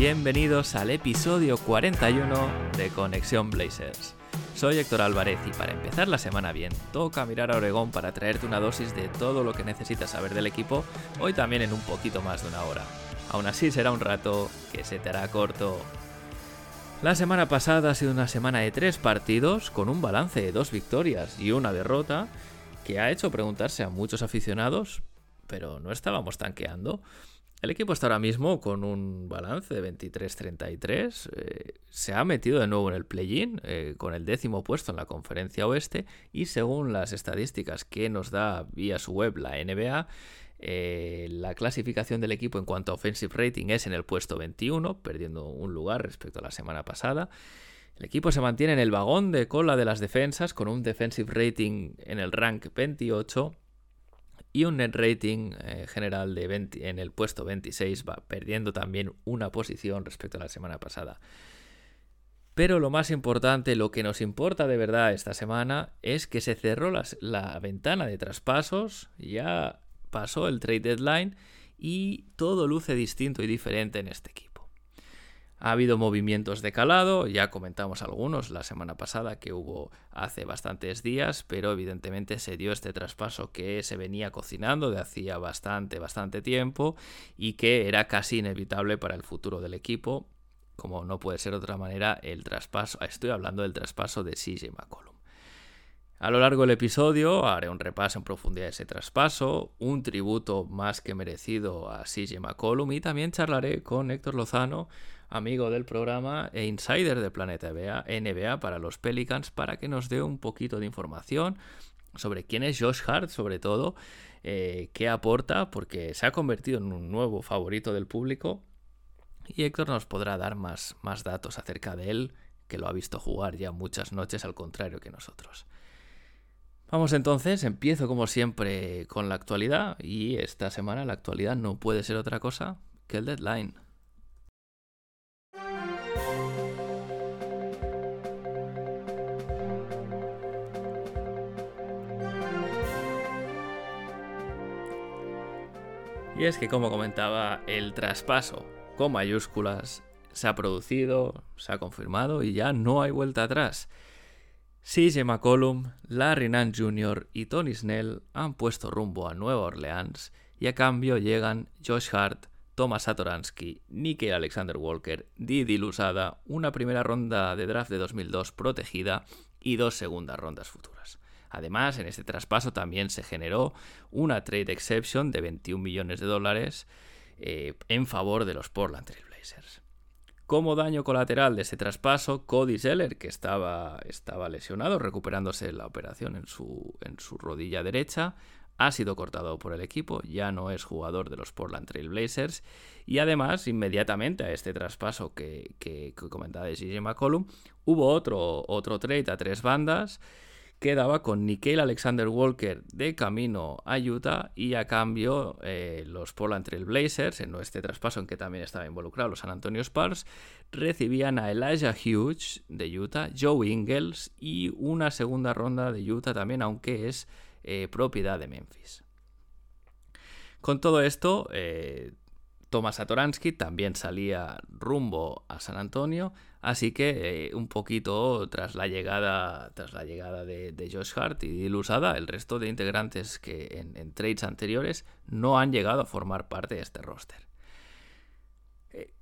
Bienvenidos al episodio 41 de Conexión Blazers. Soy Héctor Álvarez y para empezar la semana bien, toca mirar a Oregón para traerte una dosis de todo lo que necesitas saber del equipo, hoy también en un poquito más de una hora. Aún así será un rato que se te hará corto. La semana pasada ha sido una semana de tres partidos con un balance de dos victorias y una derrota que ha hecho preguntarse a muchos aficionados, pero no estábamos tanqueando. El equipo está ahora mismo con un balance de 23-33. eh, se ha metido de nuevo en el play-in eh, con el décimo puesto en la conferencia oeste y según las estadísticas que nos da vía su web la NBA, eh, la clasificación del equipo en cuanto a offensive rating es en el puesto 21, perdiendo un lugar respecto a la semana pasada. El equipo se mantiene en el vagón de cola de las defensas con un defensive rating en el rank 28 y un net rating eh, general de 20 en el puesto 26, va perdiendo también una posición respecto a la semana pasada. Pero lo más importante, lo que nos importa de verdad esta semana, es que se cerró las- la ventana de traspasos, ya pasó el trade deadline y todo luce distinto y diferente en este equipo. Ha habido movimientos de calado, ya comentamos algunos la semana pasada que hubo hace bastantes días, pero evidentemente se dio este traspaso que se venía cocinando de hacía bastante, bastante tiempo y que era casi inevitable para el futuro del equipo, como no puede ser de otra manera, el traspaso, estoy hablando del traspaso de CJ McCollum. A lo largo del episodio haré un repaso en profundidad de ese traspaso, un tributo más que merecido a CJ McCollum y también charlaré con Héctor Lozano, amigo del programa e insider de Planeta NBA, para los Pelicans, para que nos dé un poquito de información sobre quién es Josh Hart, sobre todo, eh, qué aporta, porque se ha convertido en un nuevo favorito del público. Y Héctor nos podrá dar más, más datos acerca de él, que lo ha visto jugar ya muchas noches, al contrario que nosotros. Vamos entonces, empiezo como siempre con la actualidad y esta semana la actualidad no puede ser otra cosa que el deadline. Y es que como comentaba, el traspaso con mayúsculas se ha producido, se ha confirmado y ya no hay vuelta atrás. CJ McCollum, Larry Nance Jr. y Tony Snell han puesto rumbo a Nueva Orleans y a cambio llegan Josh Hart, Thomas Satoransky, Nicky Alexander Walker, Didi Lusada, una primera ronda de draft de 2002 protegida y dos segundas rondas futuras. Además, en este traspaso también se generó una trade exception de 21 millones de dólares eh, en favor de los Portland Trail Blazers. Como daño colateral de ese traspaso, Cody Zeller, que estaba, estaba lesionado, recuperándose la operación en su, en su rodilla derecha, ha sido cortado por el equipo, ya no es jugador de los Portland Trail Blazers. Y además, inmediatamente a este traspaso que, que, que comentaba de CJ McCollum, hubo otro, otro trade a tres bandas que daba con Nickel Alexander Walker de camino a Utah y a cambio eh, los Portland Trail Blazers, en este traspaso en que también estaba involucrado los San Antonio Spurs, recibían a Elijah Hughes de Utah, Joe Ingles y una segunda ronda de Utah también, aunque es eh, propiedad de Memphis. Con todo esto, eh, Thomas Satoransky también salía rumbo a San Antonio, así que eh, un poquito tras la llegada, tras la llegada de, Josh Hart y Lusada, el resto de integrantes que en, trades anteriores no han llegado a formar parte de este roster. Eh,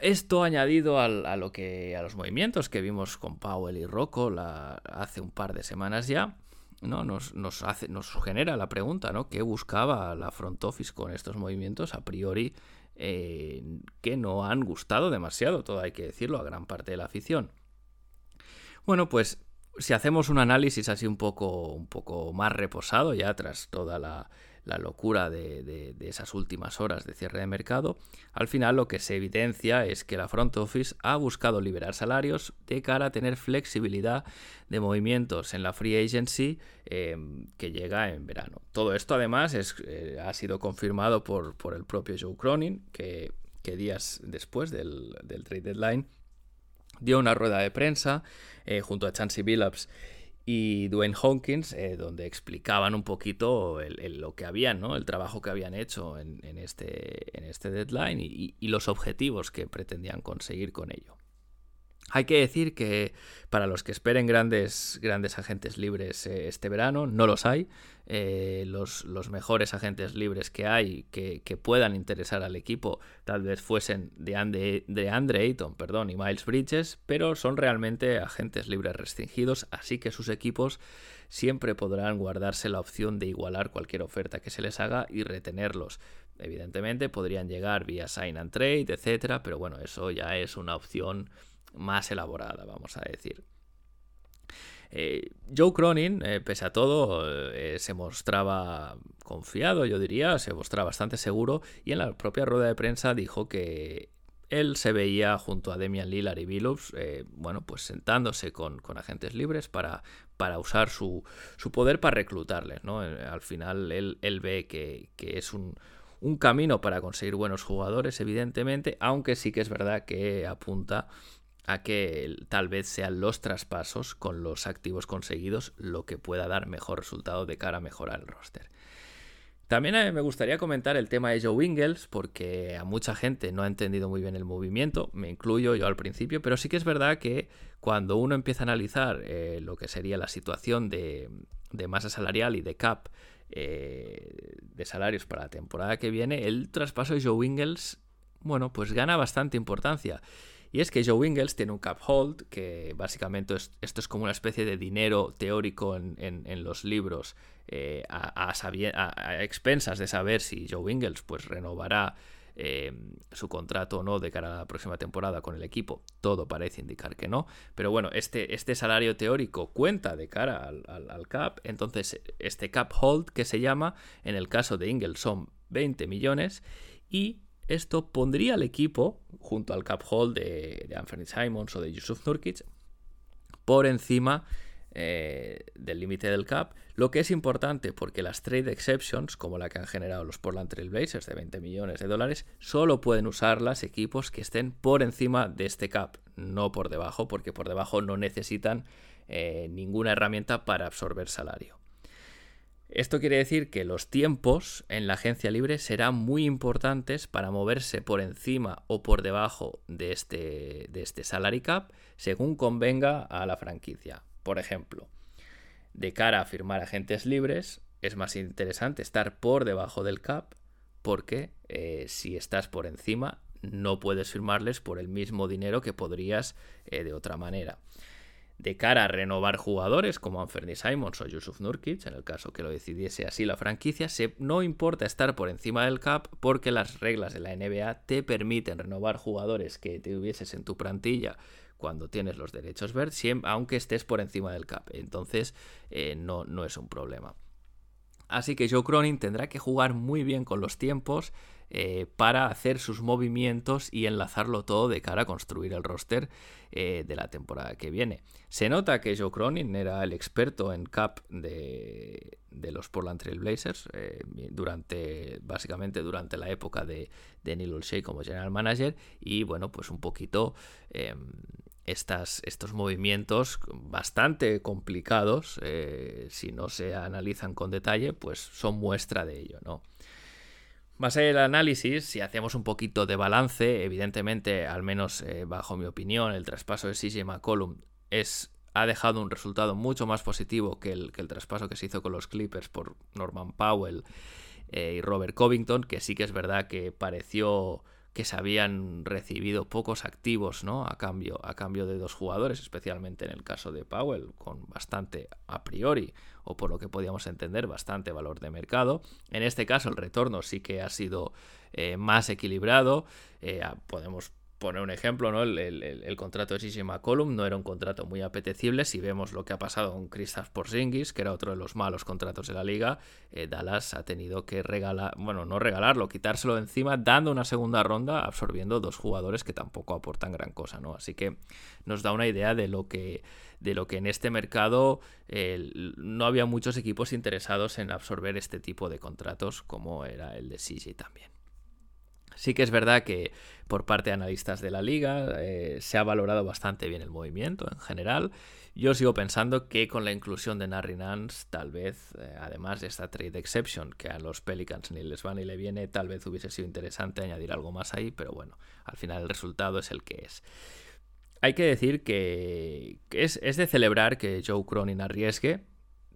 esto añadido a, lo que, a los movimientos que vimos con Powell y Rocco hace un par de semanas ya, ¿no? Nos, nos, hace, nos genera la pregunta, ¿no? ¿Qué buscaba la front office con estos movimientos? A priori, que no han gustado demasiado, todo hay que decirlo, a gran parte de la afición. Bueno, pues si hacemos un análisis así un poco, un poco más reposado, ya tras toda la, la locura de, esas últimas horas de cierre de mercado, al final lo que se evidencia es que la front office ha buscado liberar salarios de cara a tener flexibilidad de movimientos en la free agency em, que llega en verano. Todo esto además eh, ha sido confirmado por, el propio Joe Cronin, que, días después del, trade deadline dio una rueda de prensa eh, junto a Chansey Billups y Dwayne Hawkins, eh, donde explicaban un poquito lo que habían, ¿no? el trabajo que habían hecho en, este, en este deadline y, los objetivos que pretendían conseguir con ello. Hay que decir que para los que esperen grandes, grandes agentes libres eh, este verano, no los hay. Eh, los, mejores agentes libres que hay que, puedan interesar al equipo tal vez fuesen de Andre, de Andre Ayton perdón, y Miles Bridges, pero son realmente agentes libres restringidos, así que sus equipos siempre podrán guardarse la opción de igualar cualquier oferta que se les haga y retenerlos. Evidentemente podrían llegar vía sign and trade, etcétera, pero bueno, eso ya es una opción más elaborada, vamos a decir. Eh, Joe Cronin, eh, pese a todo, eh, se mostraba confiado, yo diría, se mostraba bastante seguro y en la propia rueda de prensa dijo que él se veía junto a Demian Lillard y Billups, bueno, pues sentándose con, agentes libres para, para usar su, poder para reclutarles, ¿no? Al final él, él ve que, que es un, un camino para conseguir buenos jugadores, evidentemente, aunque sí que es verdad que apunta a que tal vez sean los traspasos con los activos conseguidos lo que pueda dar mejor resultado de cara a mejorar el roster. También me gustaría comentar el tema de Joe Wingles, porque a mucha gente no ha entendido muy bien el movimiento, me incluyo yo al principio, pero sí que es verdad que cuando uno empieza a analizar eh, lo que sería la situación de, masa salarial y de cap eh, de salarios para la temporada que viene, el traspaso de Joe Wingles, bueno, pues gana bastante importancia. Y es que Joe Ingles tiene un cap hold, que básicamente esto es como una especie de dinero teórico en, los libros, eh, a, expensas de saber si Joe Ingles pues, renovará eh, su contrato o no de cara a la próxima temporada con el equipo. Todo parece indicar que no. Pero bueno, este, este salario teórico cuenta de cara al, al, cap. Entonces, este cap hold que se llama, en el caso de Ingles son 20 millones. Y esto pondría al equipo, junto al cap hold de, Anthony Simons o de Yusuf Nurkic, por encima eh, del límite del cap, lo que es importante porque las trade exceptions, como la que han generado los Portland Trail Blazers de 20 millones de dólares, solo pueden usarlas equipos que estén por encima de este cap, no por debajo, porque por debajo no necesitan eh, ninguna herramienta para absorber salario. Esto quiere decir que los tiempos en la agencia libre serán muy importantes para moverse por encima o por debajo de este, de este salary cap según convenga a la franquicia. Por ejemplo, de cara a firmar agentes libres, es más interesante estar por debajo del cap porque eh, si estás por encima no puedes firmarles por el mismo dinero que podrías eh, de otra manera de cara a renovar jugadores como Anthony Simons o Yusuf Nurkic, en el caso que lo decidiese así la franquicia, se, no importa estar por encima del cap porque las reglas de la NBA te permiten renovar jugadores que te hubieses en tu plantilla cuando tienes los derechos verdes, aunque estés por encima del cap. Entonces eh, no, no es un problema. Así que Joe Cronin tendrá que jugar muy bien con los tiempos eh, para hacer sus movimientos y enlazarlo todo de cara a construir el roster eh, de la temporada que viene. Se nota que Joe Cronin era el experto en cap de, los Portland Trail Blazers eh, durante, básicamente durante la época de, Neil Olshey como general manager y bueno, pues un poquito estas, estos movimientos bastante complicados, si no se analizan con detalle, pues son muestra de ello, ¿no? Más allá del análisis, si hacemos un poquito de balance, evidentemente, al menos eh, bajo mi opinión, el traspaso de CJ McCollum es, ha dejado un resultado mucho más positivo que el, que el traspaso que se hizo con los Clippers por Norman Powell eh, y Robert Covington, que sí que es verdad que pareció que se habían recibido pocos activos ¿no? a, cambio, a cambio de dos jugadores, especialmente en el caso de Powell, con bastante a priori, o por lo que podíamos entender, bastante valor de mercado. En este caso el retorno sí que ha sido eh, más equilibrado, eh, podemos poner un ejemplo, ¿no? El, contrato de CJ McCollum no era un contrato muy apetecible. Si vemos lo que ha pasado con Kristaps Porzingis, que era otro de los malos contratos de la liga, eh, Dallas ha tenido que regalar, bueno, no regalarlo, quitárselo de encima, dando una segunda ronda, absorbiendo dos jugadores que tampoco aportan gran cosa, ¿no? Así que nos da una idea de lo que, de lo que en este mercado no había muchos equipos interesados en absorber este tipo de contratos, como era el de CJ también. Sí que es verdad que por parte de analistas de la liga eh, se ha valorado bastante bien el movimiento en general. Yo sigo pensando que con la inclusión de Narry Nance, tal vez, eh, además de esta trade exception, que a los Pelicans ni les va ni le viene, tal vez hubiese sido interesante añadir algo más ahí, pero bueno, al final el resultado es el que es. Hay que decir que es, es de celebrar que Joe Cronin arriesgue,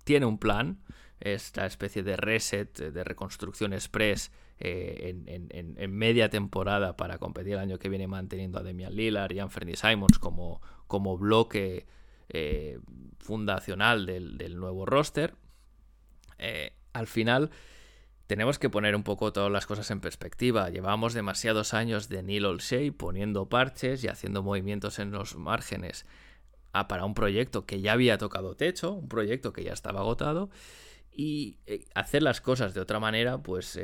tiene un plan, esta especie de reset, de reconstrucción express eh, en, media temporada para competir el año que viene manteniendo a Demian Lillard y Anthony Simons como, como bloque eh, fundacional del, nuevo roster. Eh, al final tenemos que poner un poco todas las cosas en perspectiva. Llevamos demasiados años de Neil Olshey poniendo parches y haciendo movimientos en los márgenes para un proyecto que ya había tocado techo, un proyecto que ya estaba agotado. Y hacer las cosas de otra manera, pues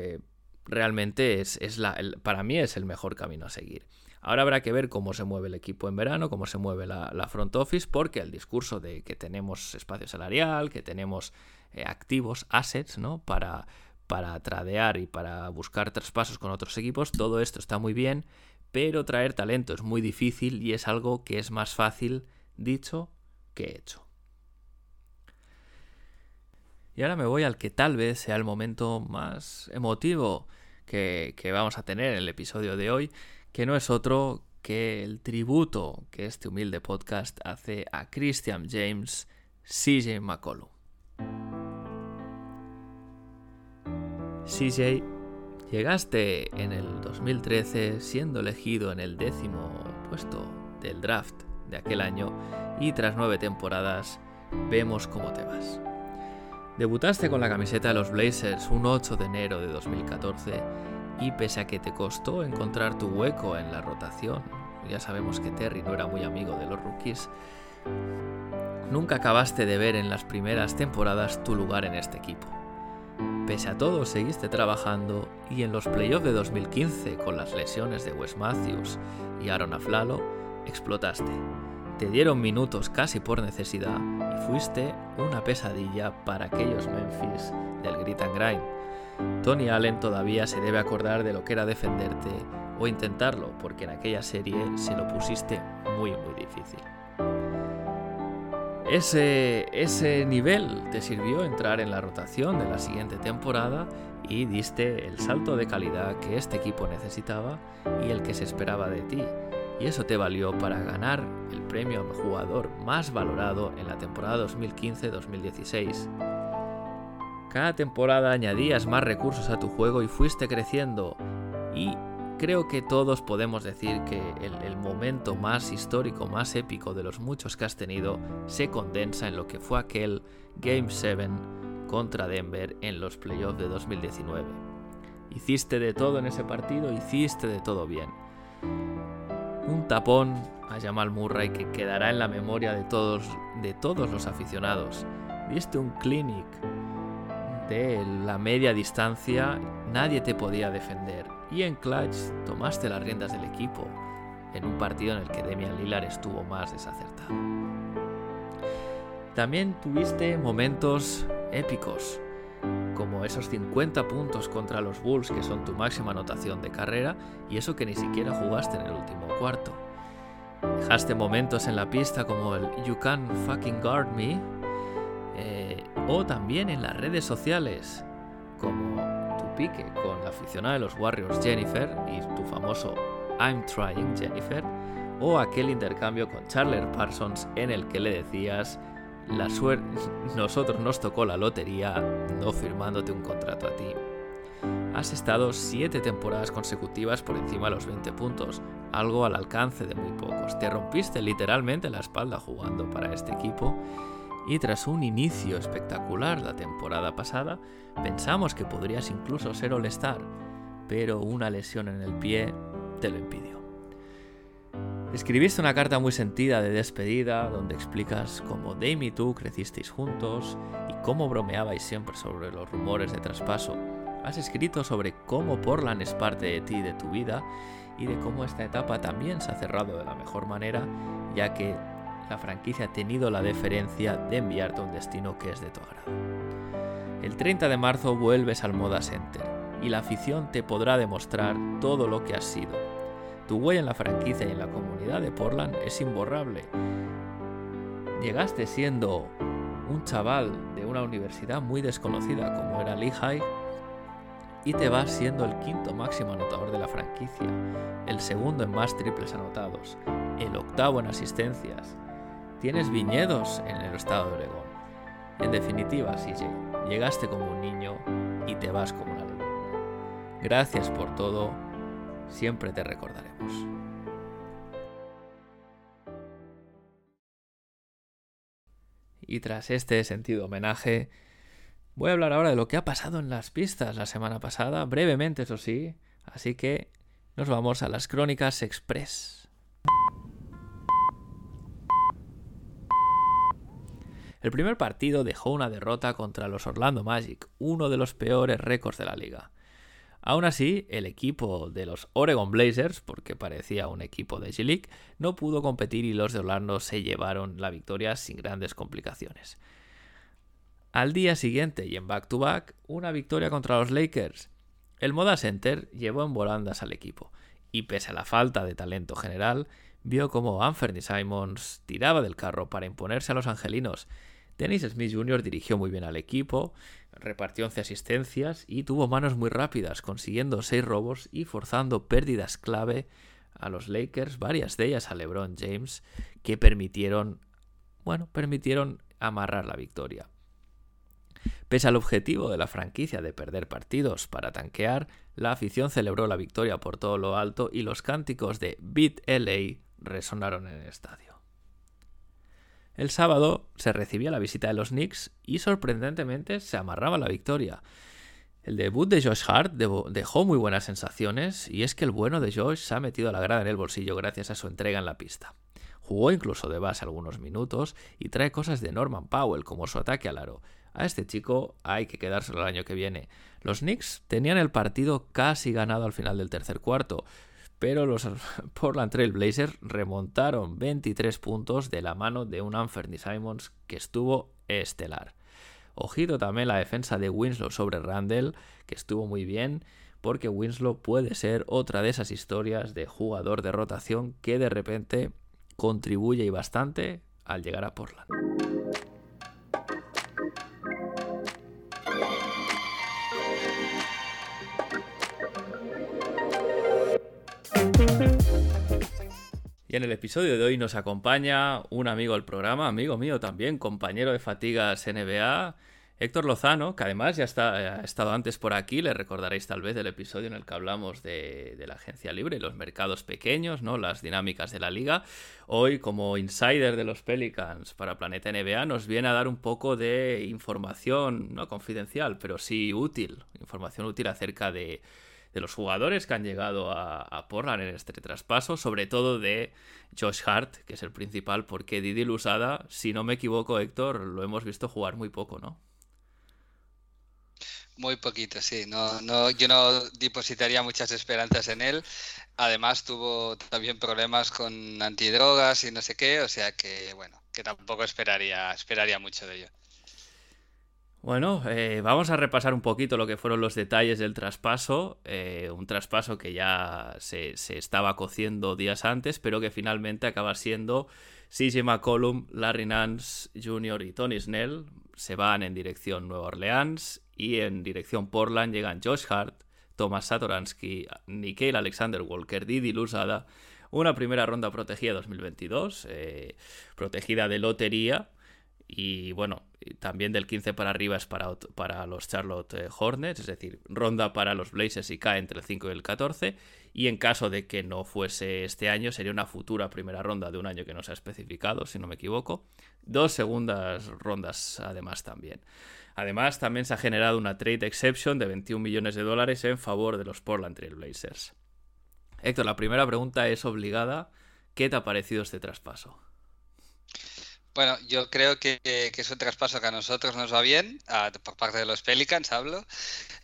realmente es, la, para mí es el mejor camino a seguir. Ahora habrá que ver cómo se mueve el equipo en verano, cómo se mueve la, front office, porque el discurso de que tenemos espacio salarial, que tenemos eh, activos, assets, ¿no? Para, para tradear y para buscar traspasos con otros equipos, todo esto está muy bien, pero traer talento es muy difícil y es algo que es más fácil dicho que hecho. Y ahora me voy al que tal vez sea el momento más emotivo que, vamos a tener en el episodio de hoy, que no es otro que el tributo que este humilde podcast hace a Christian James, CJ McCollum. CJ, llegaste en el 2013 siendo elegido en el décimo puesto del draft de aquel año y tras nueve temporadas vemos cómo te vas. Debutaste con la camiseta de los Blazers un 8 de enero de 2014 y pese a que te costó encontrar tu hueco en la rotación, ya sabemos que Terry no era muy amigo de los rookies, nunca acabaste de ver en las primeras temporadas tu lugar en este equipo. Pese a todo, seguiste trabajando y en los playoffs de 2015, con las lesiones de Wes Matthews y Aaron Aflalo, explotaste. Te dieron minutos casi por necesidad y fuiste una pesadilla para aquellos Memphis del Grit and Grind. Tony Allen todavía se debe acordar de lo que era defenderte o intentarlo, porque en aquella serie se lo pusiste muy muy difícil. Ese, ese nivel te sirvió entrar en la rotación de la siguiente temporada y diste el salto de calidad que este equipo necesitaba y el que se esperaba de ti y eso te valió para ganar el premio al jugador más valorado en la temporada 2015-2016. Cada temporada añadías más recursos a tu juego y fuiste creciendo y creo que todos podemos decir que el, el, momento más histórico, más épico de los muchos que has tenido se condensa en lo que fue aquel Game 7 contra Denver en los playoffs de 2019. Hiciste de todo en ese partido, hiciste de todo bien un tapón a Jamal Murray que quedará en la memoria de todos, de todos los aficionados. Viste un clinic de la media distancia, nadie te podía defender. Y en clutch tomaste las riendas del equipo en un partido en el que Demian Lillard estuvo más desacertado. También tuviste momentos épicos, como esos 50 puntos contra los Bulls que son tu máxima anotación de carrera y eso que ni siquiera jugaste en el último cuarto. Dejaste momentos en la pista como el You Can Fucking Guard Me eh, o también en las redes sociales como tu pique con la aficionada de los Warriors Jennifer y tu famoso I'm Trying Jennifer o aquel intercambio con Charler Parsons en el que le decías la suerte nosotros nos tocó la lotería no firmándote un contrato a ti. Has estado 7 temporadas consecutivas por encima de los 20 puntos, algo al alcance de muy pocos. Te rompiste literalmente la espalda jugando para este equipo y tras un inicio espectacular la temporada pasada, pensamos que podrías incluso ser All-Star, pero una lesión en el pie te lo impidió. Escribiste una carta muy sentida de despedida donde explicas cómo Dame y tú crecisteis juntos y cómo bromeabais siempre sobre los rumores de traspaso. Has escrito sobre cómo Portland es parte de ti y de tu vida y de cómo esta etapa también se ha cerrado de la mejor manera, ya que la franquicia ha tenido la deferencia de enviarte a un destino que es de tu agrado. El 30 de marzo vuelves al Moda Center y la afición te podrá demostrar todo lo que has sido. Tu huella en la franquicia y en la comunidad de Portland es imborrable. Llegaste siendo un chaval de una universidad muy desconocida como era Lehigh y te vas siendo el quinto máximo anotador de la franquicia, el segundo en más triples anotados, el octavo en asistencias. Tienes viñedos en el estado de Oregón. En definitiva, CJ, llegaste como un niño y te vas como una leyenda. Gracias por todo, siempre te recordaremos. Y tras este sentido homenaje, Voy a hablar ahora de lo que ha pasado en las pistas la semana pasada, brevemente eso sí, así que nos vamos a las crónicas express. El primer partido dejó una derrota contra los Orlando Magic, uno de los peores récords de la liga. Aún así, el equipo de los Oregon Blazers, porque parecía un equipo de G-League, no pudo competir y los de Orlando se llevaron la victoria sin grandes complicaciones. Al día siguiente y en back-to-back, una victoria contra los Lakers. El Moda Center llevó en volandas al equipo, y pese a la falta de talento general, vio como Anthony Simons tiraba del carro para imponerse a los angelinos. Dennis Smith Jr. dirigió muy bien al equipo, repartió 11 asistencias y tuvo manos muy rápidas, consiguiendo 6 robos y forzando pérdidas clave a los Lakers, varias de ellas a LeBron James, que permitieron, bueno, permitieron amarrar la victoria. Pese al objetivo de la franquicia de perder partidos para tanquear, la afición celebró la victoria por todo lo alto y los cánticos de Beat LA resonaron en el estadio. El sábado se recibía la visita de los Knicks y sorprendentemente se amarraba la victoria. El debut de Josh Hart dejó muy buenas sensaciones y es que el bueno de Josh se ha metido la grada en el bolsillo gracias a su entrega en la pista. Jugó incluso de base algunos minutos y trae cosas de Norman Powell como su ataque al aro, a este chico hay que quedárselo el año que viene. Los Knicks tenían el partido casi ganado al final del tercer cuarto, pero los Portland Trail Blazers remontaron 23 puntos de la mano de un Anthony Simons que estuvo estelar. Ojito también la defensa de Winslow sobre Randall, que estuvo muy bien, porque Winslow puede ser otra de esas historias de jugador de rotación que de repente contribuye y bastante al llegar a Portland. Y en el episodio de hoy nos acompaña un amigo del programa, amigo mío también, compañero de Fatigas NBA, Héctor Lozano, que además ya está, ha estado antes por aquí, le recordaréis tal vez del episodio en el que hablamos de, la agencia libre, los mercados pequeños, ¿no? las dinámicas de la liga. Hoy, como insider de los Pelicans para Planeta NBA, nos viene a dar un poco de información, no confidencial, pero sí útil, información útil acerca de de los jugadores que han llegado a, a, Portland en este traspaso, sobre todo de Josh Hart, que es el principal, porque Didi Lusada, si no me equivoco, Héctor, lo hemos visto jugar muy poco, ¿no? Muy poquito, sí. No, no, yo no depositaría muchas esperanzas en él. Además, tuvo también problemas con antidrogas y no sé qué, o sea que, bueno, que tampoco esperaría, esperaría mucho de ello. Bueno, eh, vamos a repasar un poquito lo que fueron los detalles del traspaso. Eh, un traspaso que ya se, estaba cociendo días antes, pero que finalmente acaba siendo CJ McCollum, Larry Nance Jr. y Tony Snell. Se van en dirección Nueva Orleans y en dirección Portland llegan Josh Hart, Thomas Satoransky, Nikhil Alexander Walker, Didi Lusada. Una primera ronda protegida 2022, eh, protegida de lotería y bueno, también del 15 para arriba es para, para los Charlotte eh, Hornets, es decir, ronda para los Blazers y cae entre el 5 y el 14. Y en caso de que no fuese este año, sería una futura primera ronda de un año que no se ha especificado, si no me equivoco. Dos segundas rondas además también. Además, también se ha generado una trade exception de 21 millones de dólares en favor de los Portland Trail Blazers. Héctor, la primera pregunta es obligada. ¿qué te ha parecido este traspaso? Bueno, yo creo que, es un traspaso que a nosotros nos va bien, por parte de los Pelicans hablo,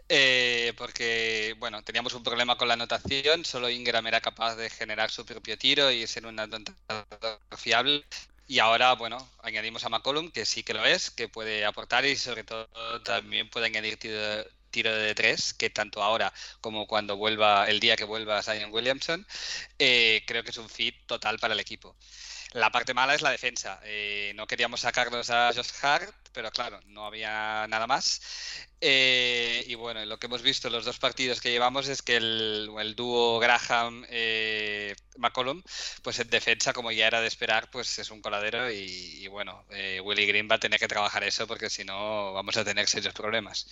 eh, porque bueno, teníamos un problema con la anotación, solo Ingram era capaz de generar su propio tiro y ser un anotador fiable. Y ahora, bueno, añadimos a McCollum, que sí que lo es, que puede aportar y sobre todo también puede añadir tiro, de tres, que tanto ahora como cuando vuelva, el día que vuelva Zion Williamson, eh, creo que es un fit total para el equipo. La parte mala es la defensa. Eh, no queríamos sacarnos a Josh Hart, pero claro, no había nada más. Eh, y bueno, lo que hemos visto en los dos partidos que llevamos es que el, dúo Graham-McCollum, pues en defensa, como ya era de esperar, pues es un coladero y, y bueno, Willy Green va a tener que trabajar eso porque si no vamos a tener serios problemas.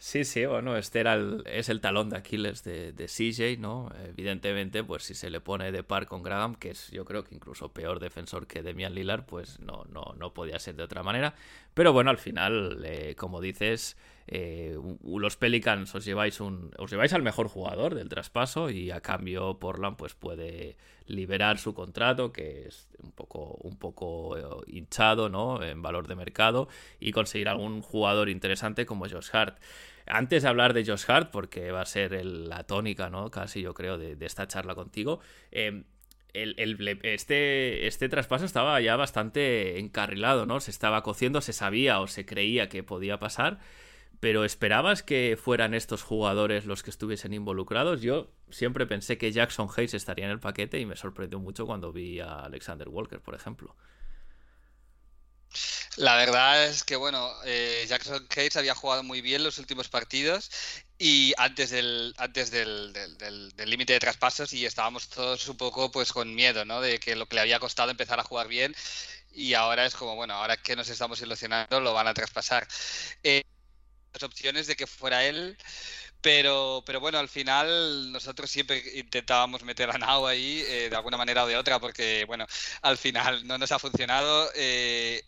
Sí, sí, bueno, este era es el talón de Aquiles de, de, CJ, ¿no? Evidentemente, pues si se le pone de par con Graham, que es yo creo que incluso peor defensor que Demian Lillard, pues no, no, no podía ser de otra manera. Pero bueno, al final, eh, como dices, eh, los Pelicans os lleváis, al mejor jugador del traspaso y a cambio Portland pues puede liberar su contrato, que es un poco, eh, hinchado, ¿no? En valor de mercado y conseguir algún jugador interesante como Josh Hart. Antes de hablar de Josh Hart, porque va a ser la tónica, ¿no? Casi yo creo, de, esta charla contigo. Em, este, este traspaso estaba ya bastante encarrilado, ¿no? Se estaba cociendo, se sabía o se creía que podía pasar. Pero ¿esperabas que fueran estos jugadores los que estuviesen involucrados? Yo siempre pensé que Jackson Hayes estaría en el paquete y me sorprendió mucho cuando vi a Alexander Walker, por ejemplo. La verdad es que, bueno, eh, Jackson Hayes había jugado muy bien los últimos partidos y antes del antes del límite de traspasos y estábamos todos un poco pues con miedo, ¿no? De que lo que le había costado empezar a jugar bien y ahora es como, bueno, ahora que nos estamos ilusionando lo van a traspasar. Eh, las opciones de que fuera él, pero, pero bueno, al final nosotros siempre intentábamos meter a Nau ahí eh, de alguna manera o de otra, porque bueno, al final no nos ha funcionado. Eh,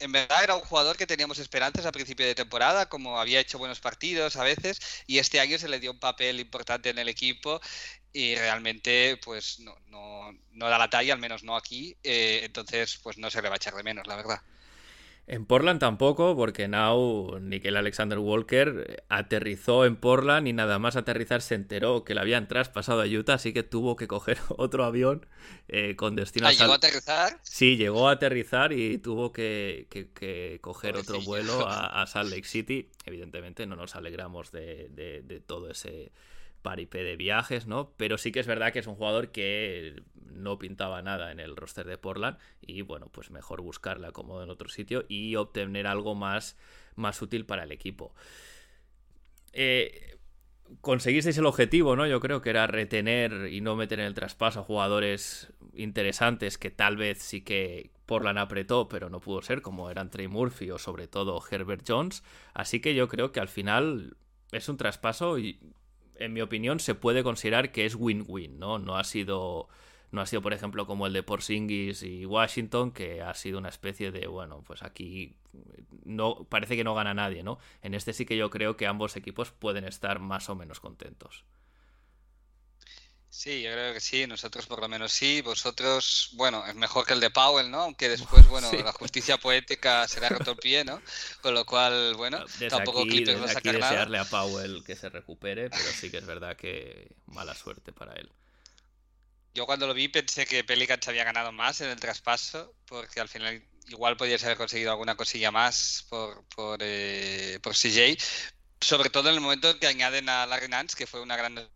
en verdad era un jugador que teníamos esperanzas a principio de temporada, como había hecho buenos partidos a veces, y este año se le dio un papel importante en el equipo y realmente pues no, no, no da la talla, al menos no aquí, eh, entonces pues no se le va a echar de menos, la verdad. En Portland tampoco, porque Now, Nickel Alexander Walker aterrizó en Portland y nada más aterrizar se enteró que le habían traspasado a Utah, así que tuvo que coger otro avión eh, con destino ¿Ah, ¿Llegó a aterrizar? Sí, llegó a aterrizar y tuvo que, coger otro vuelo a, Salt Lake City. Evidentemente no nos alegramos de, de todo ese paripé de viajes, ¿no? Pero sí que es verdad que es un jugador que no pintaba nada en el roster de Portland y bueno, pues mejor buscarle acomodo en otro sitio y obtener algo más, más útil para el equipo. Eh, conseguisteis el objetivo, ¿no? Yo creo que era retener y no meter en el traspaso a jugadores interesantes que tal vez sí que Portland apretó, pero no pudo ser, como eran Trey Murphy o sobre todo Herbert Jones. Así que yo creo que al final es un traspaso y en mi opinión, se puede considerar que es win-win, ¿no? No ha sido. No ha sido, por ejemplo, como el de Porzingis y Washington, que ha sido una especie de, bueno, pues aquí no parece que no gana nadie, ¿no? En este sí que yo creo que ambos equipos pueden estar más o menos contentos. Sí, yo creo que sí, nosotros por lo menos sí, vosotros, bueno, es mejor que el de Powell, ¿no? Aunque después, bueno, la justicia poética será roto el pie, ¿no? Con lo cual, bueno, tampoco aquí, Clippers va a sacar aquí desearle a Powell que se recupere, pero sí que es verdad que mala suerte para él. Yo cuando lo vi pensé que Pelicans había ganado más en el traspaso, porque al final igual podías haber conseguido alguna cosilla más por, por, eh, por CJ, sobre todo en el momento en que añaden a Larry Nance, que fue una gran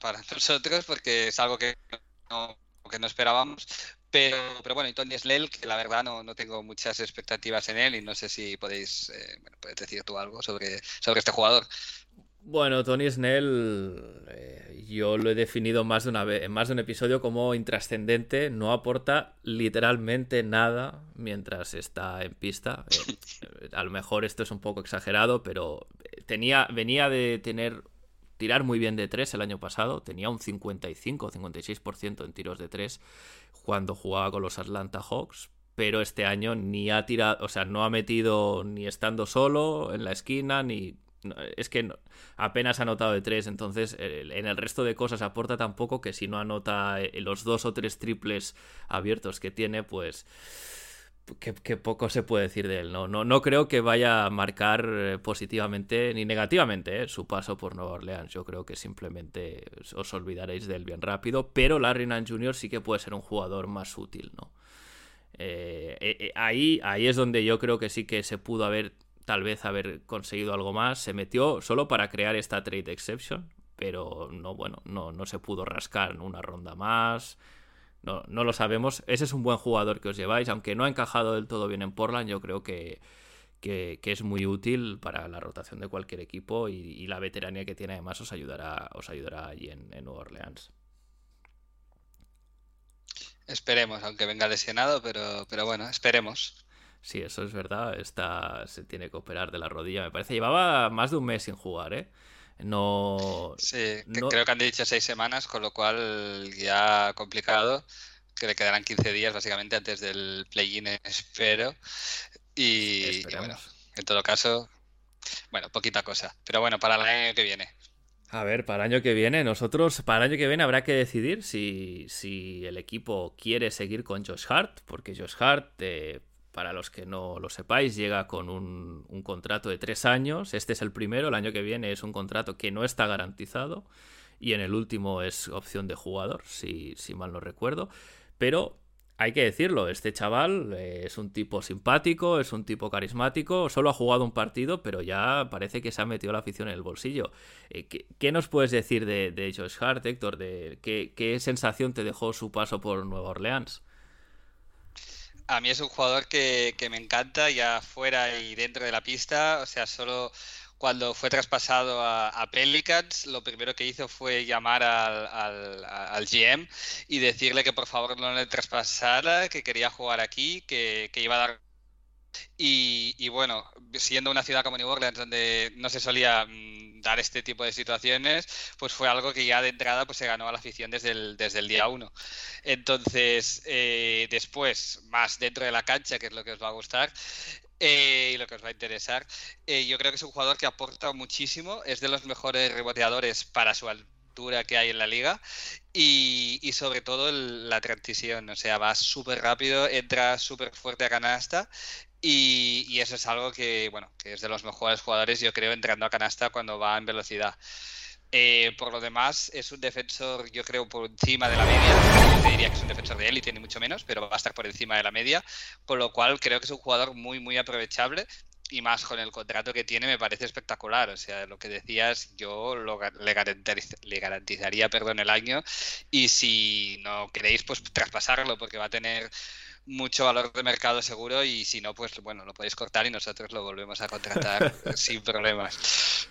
para, nosotros porque es algo que no, que no esperábamos. Pero, pero bueno, y Tony Snell, que la verdad no, no tengo muchas expectativas en él y no sé si podéis eh, puedes decir tú algo sobre, sobre este jugador. Bueno, Tony Snell, eh, yo lo he definido más de una vez, en más de un episodio como intrascendente, no aporta literalmente nada mientras está en pista. Eh, a lo mejor esto es un poco exagerado, pero tenía, venía de tener tirar muy bien de 3 el año pasado, tenía un 55 56% en tiros de 3 cuando jugaba con los Atlanta Hawks, pero este año ni ha tirado, o sea, no ha metido ni estando solo en la esquina, ni es que apenas ha anotado de tres, entonces en el resto de cosas aporta tan poco que si no anota eh, los dos o tres triples abiertos que tiene, pues que, poco se puede decir de él. No, no, no creo que vaya a marcar eh, positivamente ni negativamente eh, su paso por Nueva Orleans. Yo creo que simplemente os olvidaréis de él bien rápido, pero Larry Nance Jr. sí que puede ser un jugador más útil, ¿no? ahí, ahí es donde yo creo que sí que se pudo haber tal vez haber conseguido algo más. Se metió solo para crear esta trade exception, pero no, bueno, no, no se pudo rascar una ronda más. No, no lo sabemos. Ese es un buen jugador que os lleváis, aunque no ha encajado del todo bien en Portland, yo creo que, que, es muy útil para la rotación de cualquier equipo y, la veteranía que tiene además os ayudará, os ayudará allí en, en Nueva Orleans. Esperemos, aunque venga lesionado, pero, pero bueno, esperemos. Sí, eso es verdad. Está, se tiene que operar de la rodilla. Me parece llevaba más de un mes sin jugar, ¿eh? No. Sí, creo que han dicho seis semanas, con lo cual ya complicado. Que le quedarán 15 días básicamente antes del play-in, espero. Y, bueno, en todo caso, bueno, poquita cosa. Pero bueno, para el año que viene. A ver, para el año que viene, nosotros, para el año que viene habrá que decidir si, si el equipo quiere seguir con Josh Hart, porque Josh Hart, eh, para los que no lo sepáis, llega con un, contrato de tres años. Este es el primero, el año que viene es un contrato que no está garantizado. Y en el último es opción de jugador, si, si mal no recuerdo. Pero hay que decirlo, este chaval eh, es un tipo simpático, es un tipo carismático, solo ha jugado un partido, pero ya parece que se ha metido la afición en el bolsillo. Eh, ¿qué, nos puedes decir de, de Josh Hart, Héctor? De, ¿qué, ¿Qué sensación te dejó su paso por Nueva Orleans? A mí es un jugador que, me encanta ya fuera y dentro de la pista. O sea, solo cuando fue traspasado a, Pelicans, lo primero que hizo fue llamar al, al, GM y decirle que por favor no le traspasara, que quería jugar aquí, que, que iba a dar y, bueno, siendo una ciudad como New Orleans donde no se solía mm, dar este tipo de situaciones, pues fue algo que ya de entrada pues se ganó a la afición desde el, desde el día uno. Entonces, eh, después, más dentro de la cancha, que es lo que os va a gustar, eh, y lo que os va a interesar. Eh, yo creo que es un jugador que aporta muchísimo, es de los mejores reboteadores para su altura que hay en la liga y, y sobre todo la transición, o sea, va súper rápido, entra súper fuerte a canasta y, eso es algo que, bueno, que es de los mejores jugadores, yo creo, entrando a canasta cuando va en velocidad. Eh, por lo demás, es un defensor, yo creo, por encima de la media. Yo diría que es un defensor de élite, ni mucho menos, pero va a estar por encima de la media. Con lo cual, creo que es un jugador muy, muy aprovechable. Y más con el contrato que tiene, me parece espectacular. O sea, lo que decías, yo le, le garantizaría perdón, el año. Y si no queréis, pues traspasarlo, porque va a tener mucho valor de mercado seguro y si no, pues bueno, lo podéis cortar y nosotros lo volvemos a contratar sin problemas.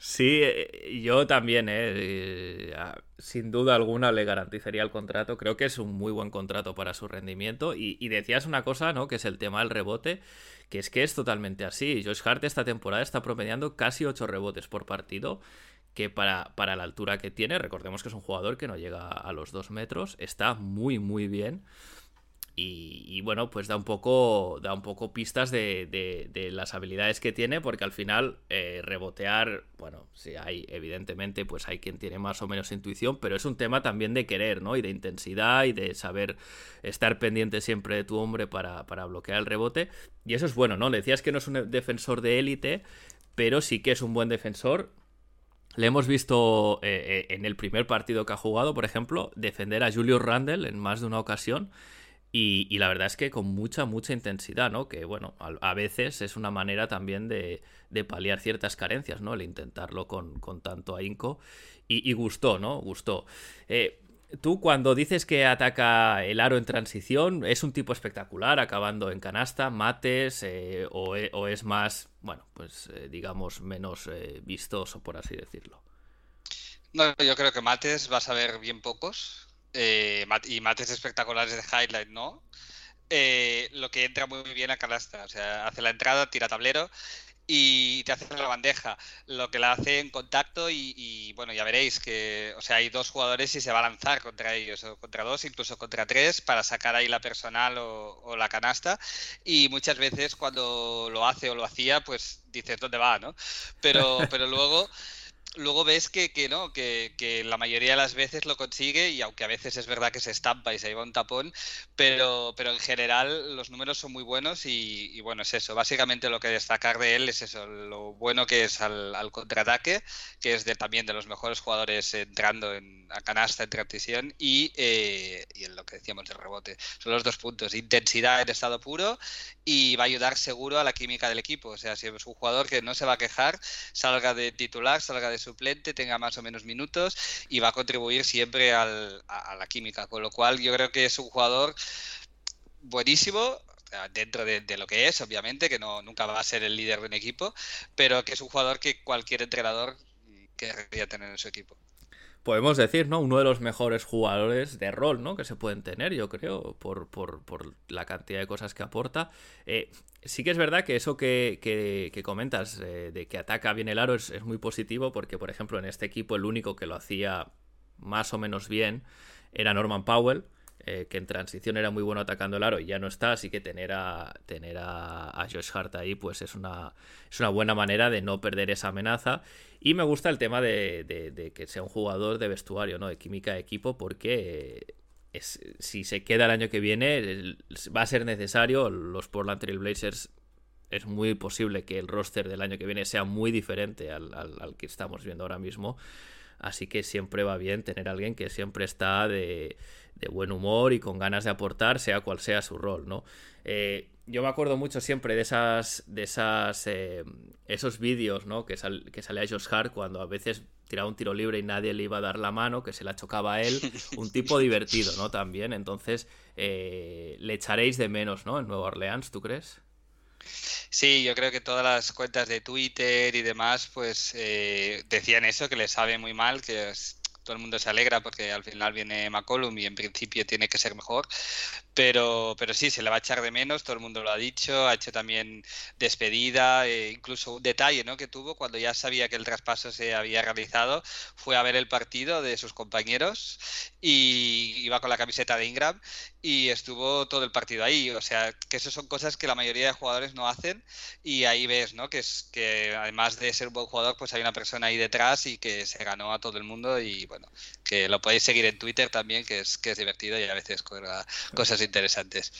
Sí, eh, yo también, eh, eh, sin duda alguna le garantizaría el contrato. Creo que es un muy buen contrato para su rendimiento. Y, decías una cosa, ¿no? Que es el tema del rebote, que es que es totalmente así. Josh Hart esta temporada está promediando casi 8 rebotes por partido, que para, para la altura que tiene, recordemos que es un jugador que no llega a los 2 metros, está muy, muy bien. Y, bueno, pues da un poco, da un poco pistas de, las habilidades que tiene, porque al final eh, rebotear, bueno, sí hay, evidentemente, pues hay quien tiene más o menos intuición, pero es un tema también de querer, ¿no? Y de intensidad y de saber estar pendiente siempre de tu hombre para, bloquear el rebote. Y eso es bueno, ¿no? Le decías que no es un defensor de élite, pero sí que es un buen defensor. Le hemos visto eh, eh, en el primer partido que ha jugado, por ejemplo, defender a Julius Randle en más de una ocasión. Y, la verdad es que con mucha, mucha intensidad, ¿no? Que bueno, a, veces es una manera también de, paliar ciertas carencias, ¿no? El intentarlo con, tanto ahínco. Y, gustó, ¿no? Gustó. Eh, tú cuando dices que ataca el aro en transición, ¿es un tipo espectacular, acabando en canasta, mates, eh, o, es más, bueno, pues eh, digamos, menos vistoso, por así decirlo? No, yo creo que mates vas a ver bien pocos eh, y mates espectaculares de highlight, ¿no? Eh, lo que entra muy bien a canasta, o sea, hace la entrada, tira tablero y te hace la bandeja, lo que la hace en contacto y, bueno, ya veréis que, o sea, hay dos jugadores y se va a lanzar contra ellos, o contra dos, incluso contra tres, para sacar ahí la personal o, la canasta y muchas veces cuando lo hace o lo hacía, pues dices, ¿dónde va? ¿no? Pero, pero luego luego ves que, que no, que, que, la mayoría de las veces lo consigue y aunque a veces es verdad que se estampa y se lleva un tapón, pero, pero en general los números son muy buenos y, bueno, es eso. Básicamente lo que destacar de él es eso, lo bueno que es al, contraataque, que es de, también de los mejores jugadores entrando en, a canasta en transición y, eh, y en lo que decíamos del rebote. Son los dos puntos, intensidad en estado puro y va a ayudar seguro a la química del equipo. O sea, si es un jugador que no se va a quejar, salga de titular, salga de suplente, tenga más o menos minutos y va a contribuir siempre a, la química. Con lo cual yo creo que es un jugador buenísimo, dentro de, lo que es, obviamente, que no nunca va a ser el líder de un equipo, pero que es un jugador que cualquier entrenador querría tener en su equipo podemos decir, ¿no? Uno de los mejores jugadores de rol, ¿no? Que se pueden tener, yo creo, por, por, por la cantidad de cosas que aporta. Eh, sí que es verdad que eso que, que, comentas, eh, de que ataca bien el aro, es, es, muy positivo, porque, por ejemplo, en este equipo el único que lo hacía más o menos bien era Norman Powell. Eh, que en transición era muy bueno atacando el aro y ya no está, así que tener a, tener a, Josh Hart ahí pues es una, es una buena manera de no perder esa amenaza. Y me gusta el tema de, que sea un jugador de vestuario, ¿no? de química de equipo, porque si se queda el año que viene va a ser necesario. Los Portland Trail Blazers es muy posible que el roster del año que viene sea muy diferente al que estamos viendo ahora mismo. Así que siempre va bien tener a alguien que siempre está de, de buen humor y con ganas de aportar, sea cual sea su rol, ¿no? Eh, yo me acuerdo mucho siempre de esas, de esas, eh, esos vídeos, ¿no? Que, sal, que salía Josh Hart cuando a veces tiraba un tiro libre y nadie le iba a dar la mano, que se la chocaba a él, un tipo divertido, ¿no? También, entonces eh, le echaréis de menos, ¿no? En Nueva Orleans, ¿tú crees? Sí, yo creo que todas las cuentas de Twitter y demás, pues decían eso, que le sabe muy mal, que es, todo el mundo se alegra porque al final viene McCollum y en principio tiene que ser mejor, pero, pero sí, se le va a echar de menos, todo el mundo lo ha dicho, ha hecho también despedida, e incluso un detalle ¿no? que tuvo cuando ya sabía que el traspaso se había realizado, fue a ver el partido de sus compañeros y iba con la camiseta de Ingram y estuvo todo el partido ahí, o sea, que eso son cosas que la mayoría de jugadores no hacen y ahí ves, ¿no? Que es que además de ser un buen jugador, pues hay una persona ahí detrás y que se ganó a todo el mundo y bueno, que lo podéis seguir en Twitter también, que es que es divertido y a veces cuelga cosas interesantes.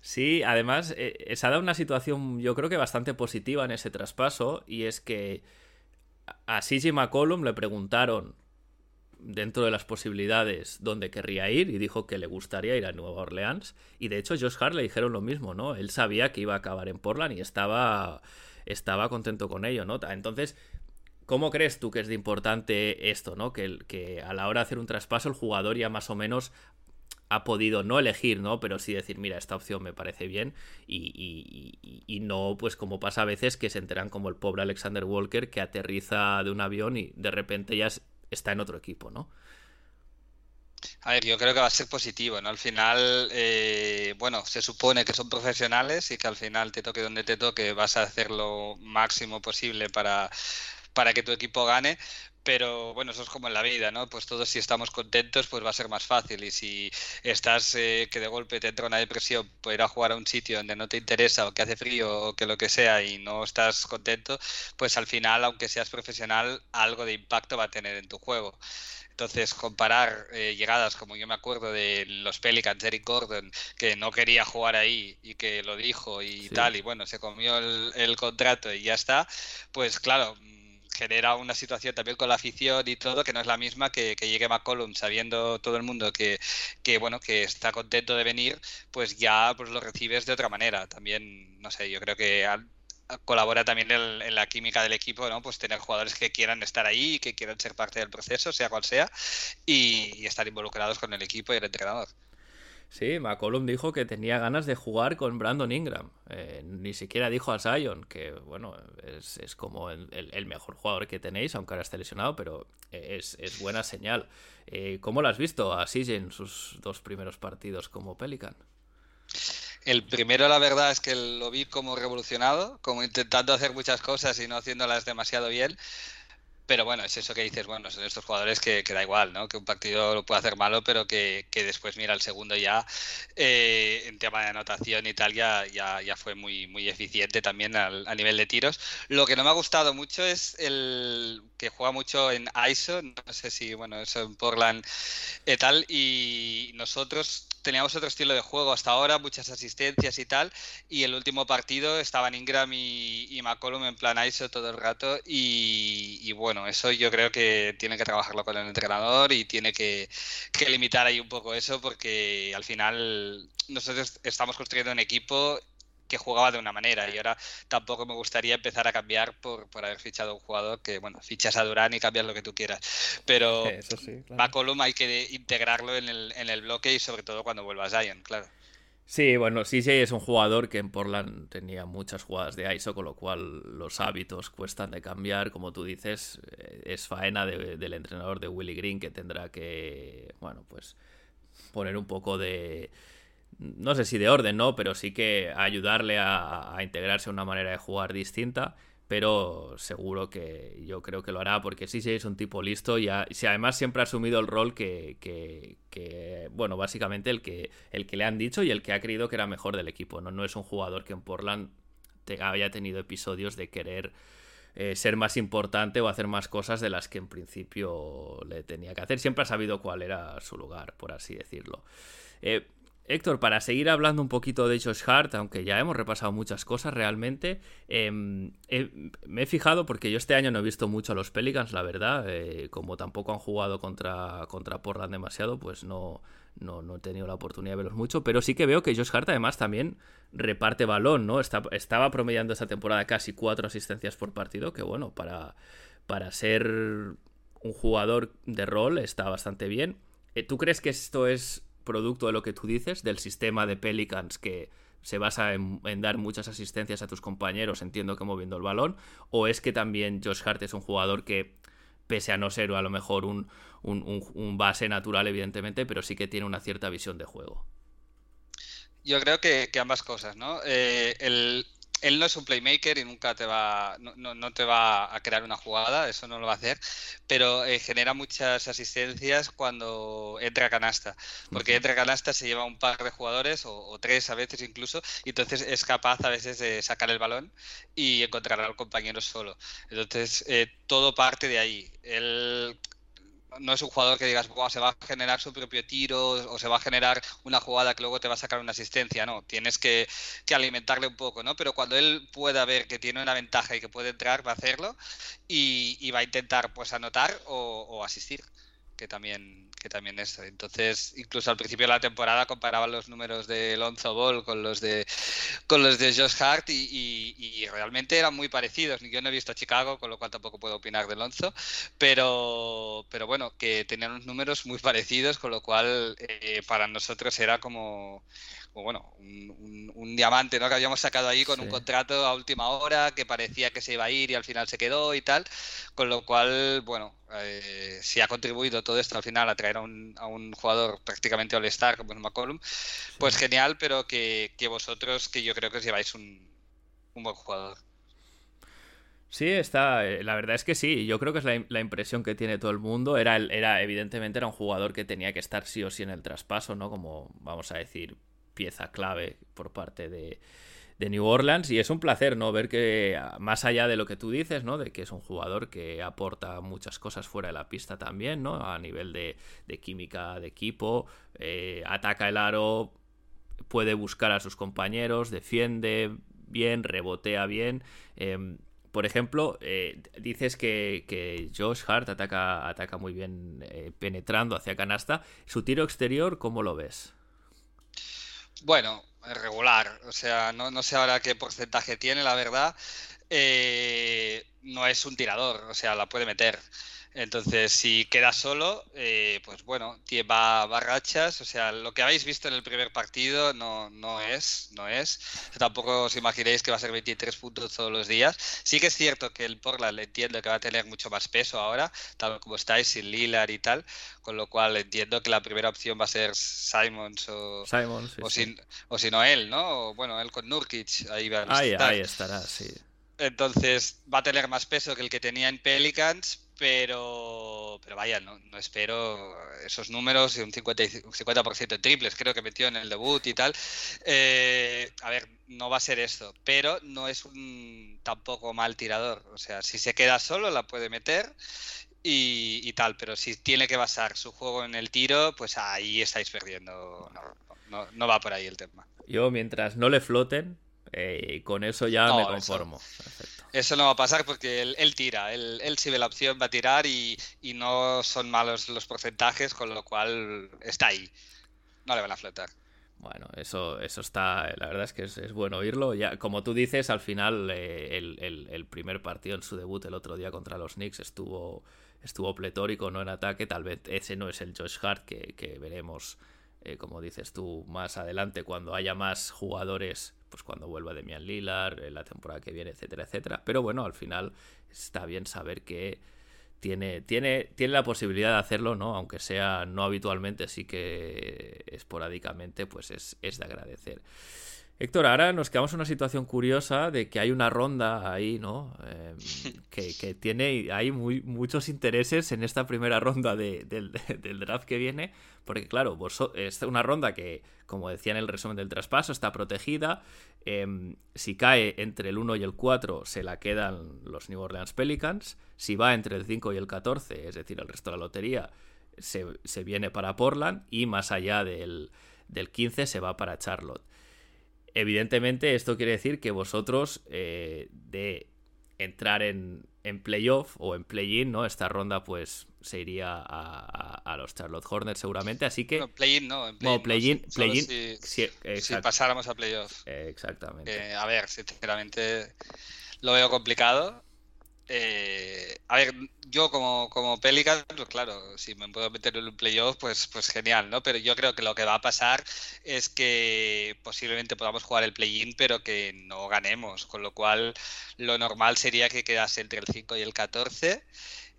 Sí, además eh, se ha dado una situación yo creo que bastante positiva en ese traspaso y es que a CJ McCollum le preguntaron dentro de las posibilidades dónde querría ir y dijo que le gustaría ir a Nueva Orleans y de hecho Josh Hart le dijeron lo mismo, ¿no? Él sabía que iba a acabar en Portland y estaba estaba contento con ello, ¿no? Entonces, ¿cómo crees tú que es de importante esto, ¿no? Que, que a la hora de hacer un traspaso el jugador ya más o menos ha podido no elegir, ¿no? Pero sí decir, mira, esta opción me parece bien y, no, pues como pasa a veces que se enteran como el pobre Alexander Walker que aterriza de un avión y de repente ya está en otro equipo, ¿no? A ver, yo creo que va a ser positivo, ¿no? Al final, eh, bueno, se supone que son profesionales y que al final te toque donde te toque, vas a hacer lo máximo posible para, para que tu equipo gane, pero bueno, eso es como en la vida, ¿no? Pues todos si estamos contentos, pues va a ser más fácil. Y si estás eh, que de golpe te entra una depresión por ir a jugar a un sitio donde no te interesa o que hace frío o que lo que sea y no estás contento, pues al final, aunque seas profesional, algo de impacto va a tener en tu juego. Entonces, comparar eh, llegadas, como yo me acuerdo de los Pelicans, Eric Gordon, que no quería jugar ahí y que lo dijo y tal, y bueno, se comió el, el contrato y ya está, pues claro, genera una situación también con la afición y todo que no es la misma que, que llegue McCollum sabiendo todo el mundo que, que, bueno que está contento de venir pues ya pues lo recibes de otra manera. También no sé yo creo que colabora también en, la química del equipo no pues tener jugadores que quieran estar ahí que quieran ser parte del proceso sea cual sea y estar involucrados con el equipo y el entrenador Sí, McCollum dijo que tenía ganas de jugar con Brandon Ingram. Eh, ni siquiera dijo a Zion, que bueno, es, como el, mejor jugador que tenéis, aunque ahora esté lesionado, pero es, buena señal. Eh, ¿Cómo lo has visto a CJ en sus dos primeros partidos como Pelican? el primero, la verdad, es que lo vi como revolucionado, como intentando hacer muchas cosas y no haciéndolas demasiado bien. Pero bueno, es eso que dices, bueno, son estos jugadores que, da igual, ¿no? Que un partido lo puede hacer malo, pero que, después mira el segundo ya, eh, en tema de anotación y tal, ya, ya, fue muy, muy eficiente también a nivel de tiros. Lo que no me ha gustado mucho es el que juega mucho en ISO, no sé si, bueno, eso en Portland y tal, y nosotros teníamos otro estilo de juego hasta ahora, muchas asistencias y tal, y el último partido estaban Ingram y, McCollum en plan ISO todo el rato, y, bueno, eso yo creo que tiene que trabajarlo con el entrenador y tiene que, limitar ahí un poco eso, porque al final nosotros estamos construyendo un equipo que jugaba de una manera y ahora tampoco me gustaría empezar a cambiar por, por haber fichado a un jugador que, bueno, fichas a Durán y cambias lo que tú quieras. Pero Eso sí, hay que integrarlo en el, en el bloque y sobre todo cuando vuelva a Zion, claro. Sí, bueno, sí es un jugador que en Portland tenía muchas jugadas de ISO, con lo cual los hábitos cuestan de cambiar. Como tú dices, eh, es faena del entrenador de Willy Green que tendrá que, bueno, pues poner un poco de, no sé si de orden, ¿no? Pero sí que ayudarle a, integrarse a una manera de jugar distinta. Pero seguro que yo creo que lo hará porque sí, sí es un tipo listo y, además siempre ha asumido el rol que, que, bueno, básicamente el que, el que le han dicho y el que ha creído que era mejor del equipo. No, no es un jugador que en Portland haya tenido episodios de querer eh, ser más importante o hacer más cosas de las que en principio le tenía que hacer. Siempre ha sabido cuál era su lugar, por así decirlo. Eh, Héctor, para seguir hablando un poquito de Josh Hart, aunque ya hemos repasado muchas cosas realmente, em, me he fijado porque yo este año no he visto mucho a los Pelicans, la verdad, eh, como tampoco han jugado contra, contra Portland demasiado, pues no, no, he tenido la oportunidad de verlos mucho, pero sí que veo que Josh Hart además también reparte balón, ¿no? estaba promediando esta temporada casi cuatro asistencias por partido, que bueno, para, para ser un jugador de rol está bastante bien. Eh, ¿Tú crees que esto es producto de lo que tú dices, del sistema de Pelicans que se basa en, dar muchas asistencias a tus compañeros, entiendo que moviendo el balón, o es que también Josh Hart es un jugador que, pese a no ser a lo mejor un, base natural, evidentemente, pero sí que tiene una cierta visión de juego. Yo creo que, ambas cosas, ¿no? Eh, el, él no es un playmaker y nunca te va, no, te va a crear una jugada, eso no lo va a hacer, pero eh, genera muchas asistencias cuando entra canasta, porque entra canasta se lleva un par de jugadores o, tres a veces incluso, y entonces es capaz a veces de sacar el balón y encontrar al compañero solo. Entonces eh, todo parte de ahí. Él no es un jugador que digas, se va a generar su propio tiro o se va a generar una jugada que luego te va a sacar una asistencia, no, tienes que, alimentarle un poco, ¿no? Pero cuando él pueda ver que tiene una ventaja y que puede entrar, va a hacerlo y, va a intentar pues anotar o asistir que también, que también es. Entonces, incluso al principio de la temporada comparaban los números de Lonzo Ball con los de con los de Josh Hart y, realmente eran muy parecidos. Yo no he visto a Chicago, con lo cual tampoco puedo opinar de Lonzo, pero, pero bueno, que tenían unos números muy parecidos, con lo cual eh, para nosotros era como bueno, un, diamante ¿no? que habíamos sacado ahí con un contrato a última hora que parecía que se iba a ir y al final se quedó y tal. Con lo cual, bueno, eh, si ha contribuido todo esto al final a traer a un, a un jugador prácticamente all-star como es McCollum, pues genial, pero que, vosotros, que yo creo que os lleváis un, buen jugador. Sí, está. Eh, la verdad es que sí. Yo creo que es la, impresión que tiene todo el mundo. Era, era, evidentemente, era un jugador que tenía que estar sí o sí en el traspaso, ¿no? Como vamos a decir, pieza clave por parte de, New Orleans y es un placer no ver que más allá de lo que tú dices no de que es un jugador que aporta muchas cosas fuera de la pista también no a nivel de, química de equipo eh, ataca el aro puede buscar a sus compañeros defiende bien rebotea bien em, por ejemplo, eh, dices que, Josh Hart ataca, ataca muy bien eh, penetrando hacia canasta. ¿Su tiro exterior cómo lo ves? Bueno, regular. O sea, no, sé ahora qué porcentaje tiene, la verdad. Eh, no es un tirador, o sea, la puede meter. Entonces, si queda solo, eh, pues bueno, va, va rachas. O sea, lo que habéis visto en el primer partido no, no es, no es. Tampoco os imaginéis que va a ser 23 puntos todos los días. Sí que es cierto que el Portland entiendo que va a tener mucho más peso ahora, tal como estáis, sin Lillard y tal. Con lo cual entiendo que la primera opción va a ser Simons o, Simons, o, Si, o si no él, ¿no? O, bueno, él con Nurkic. Ahí, va ahí, ahí estará, sí. Entonces va a tener más peso que el que tenía en Pelicans, pero, pero vaya, no, no espero esos números y un 50, 50% de triples, creo que metió en el debut y tal. Eh, a ver, no va a ser esto, pero no es un tampoco mal tirador. O sea, si se queda solo la puede meter y, tal, pero si tiene que basar su juego en el tiro, pues ahí estáis perdiendo. No, no, va por ahí el tema. Yo, mientras no le floten, eh, con eso ya me conformo. Eso, no va a pasar porque él, tira, él, él, si ve la opción va a tirar y, no son malos los porcentajes, con lo cual está ahí. No le van a flotar. Bueno, eso, eso está, la verdad es que es, bueno oírlo. Ya, como tú dices, al final eh, el, primer partido en su debut el otro día contra los Knicks estuvo, estuvo pletórico, no en ataque. Tal vez ese no es el Josh Hart que, veremos, eh, como dices tú, más adelante cuando haya más jugadores pues cuando vuelva Demian Lillard, en la temporada que viene, etcétera, etcétera. Pero bueno, al final está bien saber que tiene, tiene, tiene la posibilidad de hacerlo, ¿no? Aunque sea no habitualmente, sí que esporádicamente, pues es, es de agradecer. Héctor, ahora nos quedamos en una situación curiosa de que hay una ronda ahí, ¿no? Em, que, tiene hay muy, muchos intereses en esta primera ronda del, draft que viene, porque claro, es una ronda que, como decía en el resumen del traspaso, está protegida. Em, si cae entre el 1 y el 4, se la quedan los New Orleans Pelicans. Si va entre el 5 y el 14, es decir, el resto de la lotería, se, viene para Portland. Y más allá del, del 15, se va para Charlotte. Evidentemente, esto quiere decir que vosotros eh, de entrar en, en playoff o en play-in, ¿no? Esta ronda, pues se iría a, los Charlotte Hornets seguramente, así que... No, play-in no, en play-in. play si, pasáramos a playoff. exactamente. Eh, a ver, sinceramente lo veo complicado. Eh, a ver, yo como, como Pelican, pues claro, si me puedo meter en un playoff, pues, pues genial, ¿no? Pero yo creo que lo que va a pasar es que posiblemente podamos jugar el play-in, pero que no ganemos, con lo cual lo normal sería que quedase entre el 5 y el 14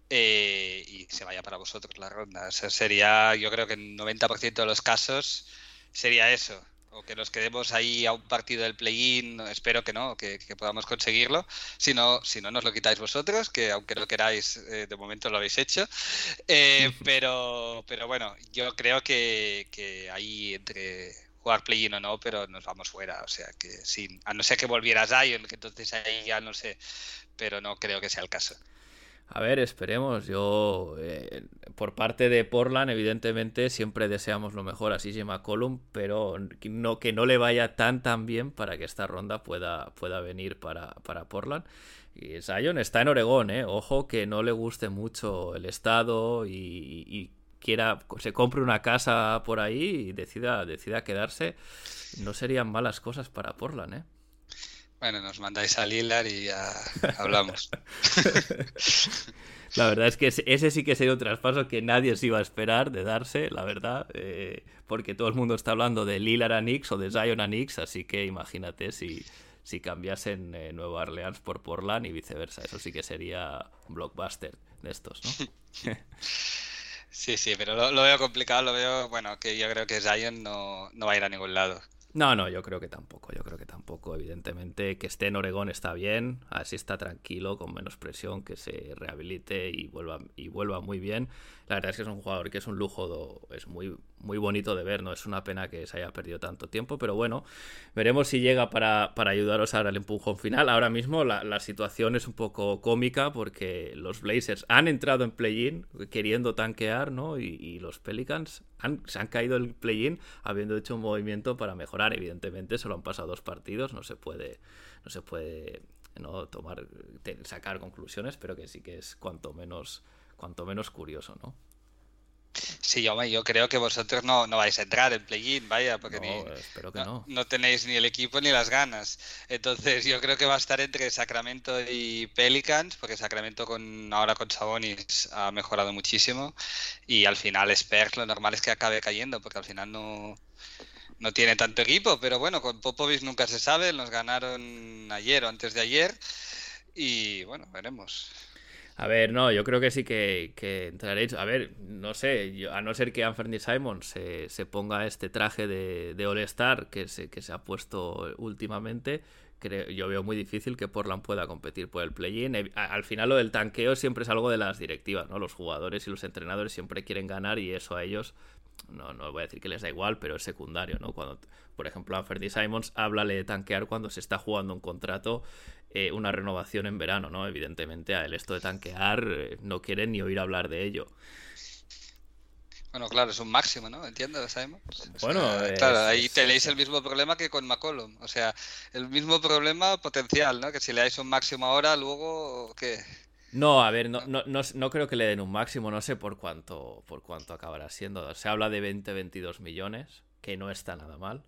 eh, y se vaya para vosotros la ronda. O sea, sería, yo creo que en 90% de los casos sería eso o que nos quedemos ahí a un partido del play-in, espero que no, que, podamos conseguirlo. Si no, si no nos lo quitáis vosotros, que aunque no queráis, eh, de momento lo habéis hecho. Eh, pero, pero bueno, yo creo que, que ahí entre jugar play-in o no, pero nos vamos fuera. O sea que sí, a no ser que volviera Zion, que entonces ahí ya no sé, pero no creo que sea el caso. A ver, esperemos. Yo, eh, por parte de Portland, evidentemente, siempre deseamos lo mejor a CJ McCollum, pero no, que no le vaya tan tan bien para que esta ronda pueda, pueda venir para, para Portland. Y Zion está en Oregón, ¿eh? Ojo que no le guste mucho el estado y, quiera, se compre una casa por ahí y decida, decida quedarse. No serían malas cosas para Portland, ¿eh? Bueno, nos mandáis a Lilar y ya hablamos. La verdad es que ese sí que sería un traspaso que nadie se iba a esperar de darse, la verdad, eh, porque todo el mundo está hablando de Lilar a Nix o de Zion a Nix, así que imagínate si, si cambiasen eh, Nueva Orleans por Portland y viceversa. Eso sí que sería un blockbuster de estos, ¿no? sí, sí, pero lo, veo complicado, lo veo, bueno, que yo creo que Zion no, no va a ir a ningún lado. No, no, yo creo que tampoco, yo creo que tampoco, evidentemente que esté en Oregón está bien, así está tranquilo, con menos presión, que se rehabilite y vuelva, y vuelva muy bien. La verdad es que es un jugador que es un lujo, es muy, muy bonito de ver, no es una pena que se haya perdido tanto tiempo, pero bueno, veremos si llega para, ayudaros a dar el empujón final. Ahora mismo la, situación es un poco cómica porque los Blazers han entrado en play-in queriendo tanquear, ¿no? Y, los Pelicans se han caído el play-in habiendo hecho un movimiento para mejorar. Evidentemente, solo han pasado dos partidos, no se puede, no se puede no tomar, sacar conclusiones, pero que sí que es cuanto menos, cuanto menos curioso, ¿no? Sí, yo, yo creo que vosotros no, no vais a entrar en play-in, vaya, porque no, espero que no, no, tenéis ni el equipo ni las ganas. Entonces yo creo que va a estar entre Sacramento y Pelicans, porque Sacramento con ahora con Sabonis ha mejorado muchísimo y al final Spurs lo normal es que acabe cayendo, porque al final no, no tiene tanto equipo, pero bueno, con Popovich nunca se sabe, nos ganaron ayer o antes de ayer y bueno, veremos. A ver, no, yo creo que sí que, entraréis. A ver, no sé, a no ser que Anthony Simon se, se ponga este traje de, de All-Star que se, que se ha puesto últimamente, creo, yo veo muy difícil que Portland pueda competir por el play-in. Al final lo del tanqueo siempre es algo de las directivas, ¿no? Los jugadores y los entrenadores siempre quieren ganar y eso a ellos no, no voy a decir que les da igual, pero es secundario, ¿no? Cuando, por ejemplo, a Simons, háblale de tanquear cuando se está jugando un contrato, eh, una renovación en verano, ¿no? Evidentemente, a él esto de tanquear eh, no quiere ni oír hablar de ello. Bueno, claro, es un máximo, ¿no? Entiendo, Simons. Bueno, claro, ahí tenéis el mismo problema que con McCollum. O sea, el mismo problema potencial, ¿no? Que si le dais un máximo ahora, luego, ¿qué? No, a ver, no, no, no, creo que le den un máximo, no sé por cuánto, por cuánto acabará siendo. Se habla de 20-22 millones, que no está nada mal.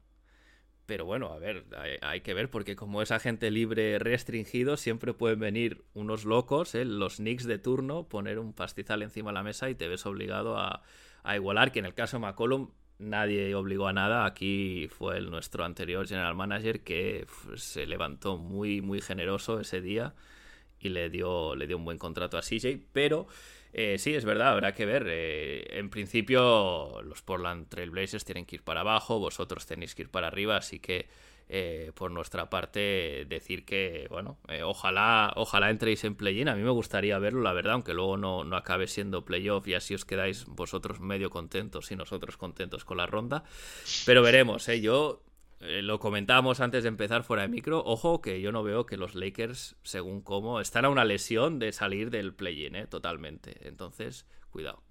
Pero bueno, a ver, hay, que ver, porque como es agente libre restringido, siempre pueden venir unos locos, ¿eh? los Knicks de turno, poner un pastizal encima de la mesa y te ves obligado a, igualar, que en el caso de McCollum nadie obligó a nada. Aquí fue el, nuestro anterior general manager que se levantó muy, muy generoso ese día y le dio, le dio un buen contrato a CJ, pero eh, sí, es verdad, habrá que ver. Eh, en principio, los Portland Trailblazers tienen que ir para abajo, vosotros tenéis que ir para arriba, así que eh, por nuestra parte decir que, bueno, ojalá, ojalá entréis en play-in. A mí me gustaría verlo, la verdad, aunque luego no, no acabe siendo playoff y así os quedáis vosotros medio contentos y nosotros contentos con la ronda. Pero veremos, ¿eh? Yo eh, lo comentábamos antes de empezar fuera de micro. Ojo que yo no veo que los Lakers, según cómo, están a una lesión de salir del play-in, ¿eh? totalmente. Entonces, cuidado.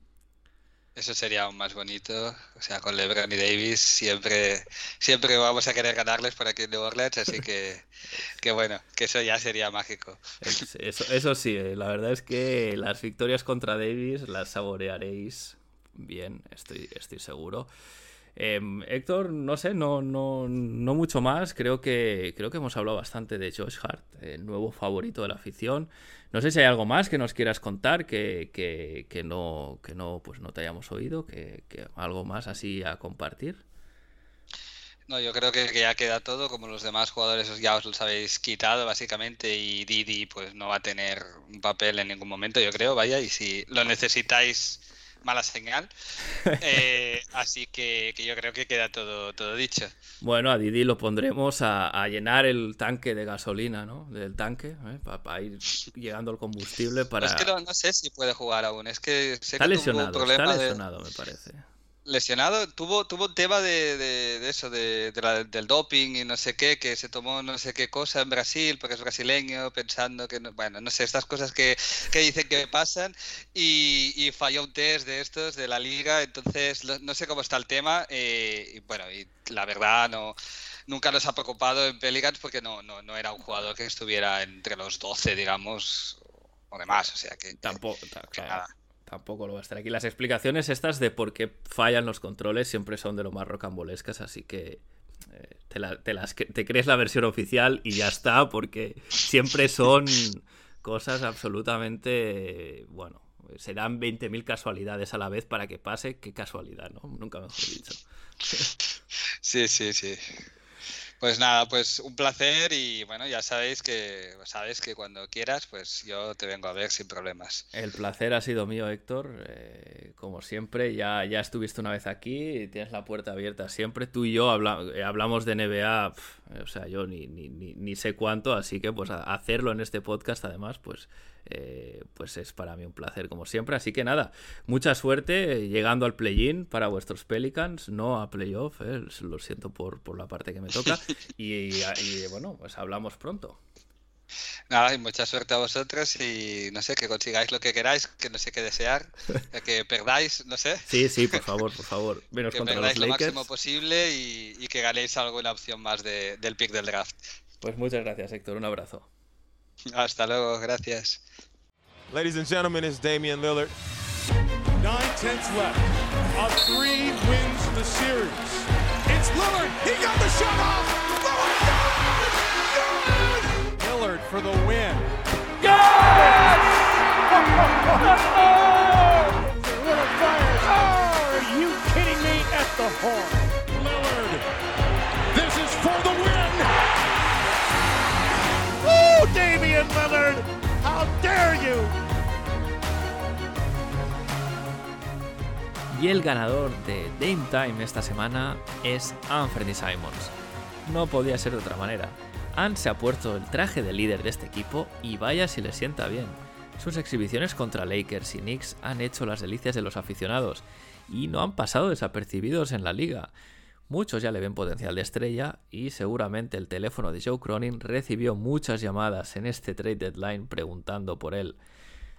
Eso sería aún más bonito. O sea, con LeBron y Davis siempre, siempre vamos a querer ganarles por aquí en New Orleans, así que, que bueno, que eso ya sería mágico. Eso, eso sí, eh, la verdad es que las victorias contra Davis las saborearéis bien, estoy, estoy seguro. Em, Héctor, no sé, no, no, no mucho más. Creo que, creo que hemos hablado bastante de Josh Hart, el nuevo favorito de la afición. No sé si hay algo más que nos quieras contar que, que, no, que no, pues no te hayamos oído, que, algo más así a compartir. No, yo creo que, ya queda todo, como los demás jugadores ya os los habéis quitado básicamente y Didi pues no va a tener un papel en ningún momento, yo creo, vaya, y si lo necesitáis mala señal. Eh, así que, yo creo que queda todo, todo dicho. Bueno, a Didi lo pondremos a, llenar el tanque de gasolina, ¿no? Del tanque, ¿eh? para, ir llegando al combustible para... es que no, sé si puede jugar aún, es que sé está que lesionado, tuvo un problema está lesionado, me parece lesionado, tuvo, tuvo un tema de, eso, de, del doping y no sé qué, que se tomó no sé qué cosa en Brasil, porque es brasileño, pensando que, no, bueno, no sé, estas cosas que, dicen que pasan, y, falló un test de estos, de la liga, entonces no sé cómo está el tema, eh, y bueno, y la verdad no nunca nos ha preocupado en Pelicans porque no, no, no era un jugador que estuviera entre los 12, digamos, o demás, o sea que... Tampoco, nada tampoco lo va a estar aquí. Las explicaciones estas de por qué fallan los controles siempre son de lo más rocambolescas, así que eh, te, las, te crees la versión oficial y ya está, porque siempre son cosas absolutamente, bueno, serán 20.000 casualidades a la vez para que pase. Qué casualidad, ¿no? Nunca mejor dicho. Sí, sí, sí. Pues nada, pues un placer y bueno, ya sabéis que sabes que cuando quieras, pues yo te vengo a ver sin problemas. El placer ha sido mío, Héctor. Eh, como siempre, ya, ya estuviste una vez aquí, y tienes la puerta abierta siempre. Tú y yo eh, hablamos de NBA, o sea, yo ni, ni, ni, sé cuánto, así que pues hacerlo en este podcast, además, pues eh, pues es para mí un placer como siempre. Así que nada, mucha suerte llegando al play-in para vuestros Pelicans, no a playoff, eh, lo siento por, por, la parte que me toca. Y, bueno, pues hablamos pronto. Nada, y mucha suerte a vosotros y no sé, que consigáis lo que queráis, que no sé qué desear, que perdáis, no sé. Sí, sí, por favor, por favor. Menos que perdáis lo máximo posible y, que ganéis alguna opción más del pick del draft. Pues muchas gracias, Héctor. Un abrazo. Hasta luego, gracias. Ladies and gentlemen, it's Damian Lillard. tenths left. A three wins the series. It's Lillard. He got the shot off. Lillard, for the win. Fires. Oh, are you kidding me? At the horn. Lillard. This is for the win. Oh, Damian Lillard. How dare you? Y el ganador de Dame Time esta semana es Anthony Simons. No podía ser de otra manera. Ant se ha puesto el traje de líder de este equipo y vaya si le sienta bien. Sus exhibiciones contra Lakers y Knicks han hecho las delicias de los aficionados y no han pasado desapercibidos en la liga. Muchos ya le ven potencial de estrella y seguramente el teléfono de Joe Cronin recibió muchas llamadas en este trade deadline preguntando por él.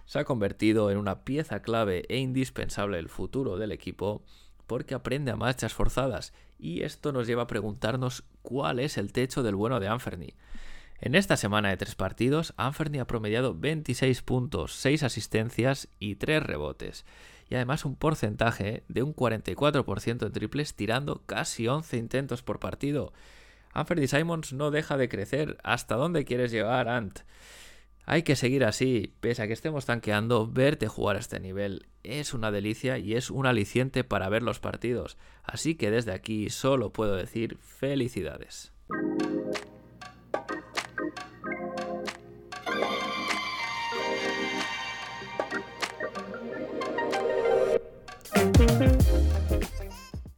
Se ha convertido en una pieza clave e indispensable del futuro del equipo porque aprende a marchas forzadas y esto nos lleva a preguntarnos cuál es el techo del bueno de Anferny. En esta semana de tres partidos, Anferny ha promediado 26 puntos, 6 asistencias y 3 rebotes. Y además un porcentaje de un 44% en triples tirando casi 11 intentos por partido. Anferny Simons no deja de crecer. ¿Hasta dónde quieres llegar, Ant? Hay que seguir así, pese a que estemos tanqueando, verte jugar a este nivel es una delicia y es un aliciente para ver los partidos. Así que desde aquí solo puedo decir felicidades.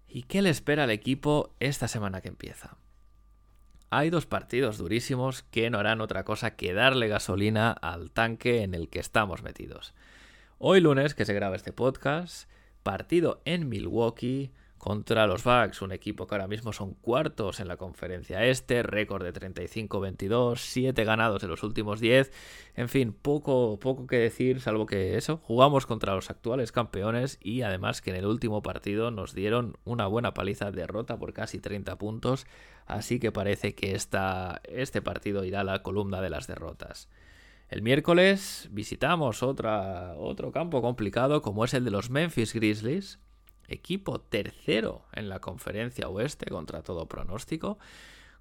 ¿Y qué le espera al equipo esta semana que empieza? Hay dos partidos durísimos que no harán otra cosa que darle gasolina al tanque en el que estamos metidos. Hoy lunes, que se graba este podcast, partido en Milwaukee contra los Bucks, un equipo que ahora mismo son cuartos en la conferencia este, récord de 35-22, 7 ganados en los últimos 10, en fin, poco, poco que decir, salvo que eso, jugamos contra los actuales campeones y además que en el último partido nos dieron una buena paliza, derrota por casi 30 puntos, así que parece que este partido irá a la columna de las derrotas. El miércoles visitamos otro campo complicado como es el de los Memphis Grizzlies, equipo tercero en la conferencia oeste contra todo pronóstico.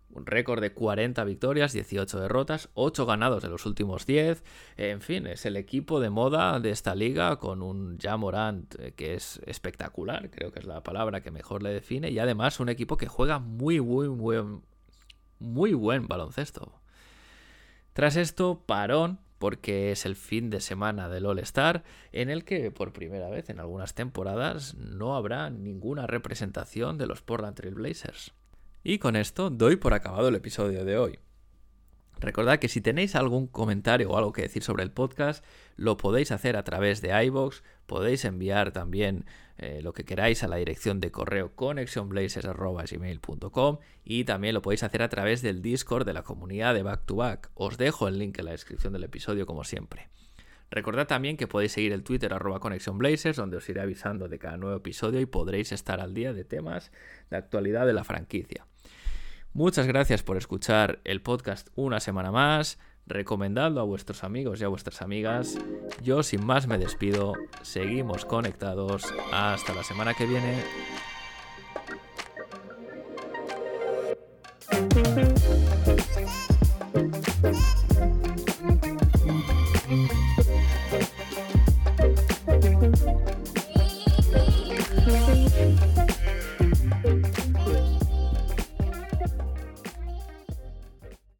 Un récord de 40 victorias, 18 derrotas, 8 ganados de los últimos 10. En fin, es el equipo de moda de esta liga con un Jamorant eh, que es espectacular, creo que es la palabra que mejor le define. Y además un equipo que juega muy, muy, muy, muy buen baloncesto. Tras esto, parón porque es el fin de semana del All Star en el que por primera vez en algunas temporadas no habrá ninguna representación de los Portland Trail Blazers. Y con esto doy por acabado el episodio de hoy. Recordad que si tenéis algún comentario o algo que decir sobre el podcast, lo podéis hacer a través de iBox, podéis enviar también eh, lo que queráis a la dirección de correo connectionblazers.gmail.com y también lo podéis hacer a través del Discord de la comunidad de Back to Back. Os dejo el link en la descripción del episodio como siempre. Recordad también que podéis seguir el Twitter arroba ConnectionBlazers, donde os iré avisando de cada nuevo episodio y podréis estar al día de temas de actualidad de la franquicia. Muchas gracias por escuchar el podcast una semana más recomendadlo a vuestros amigos y a vuestras amigas. Yo sin más me despido, seguimos conectados, hasta la semana que viene.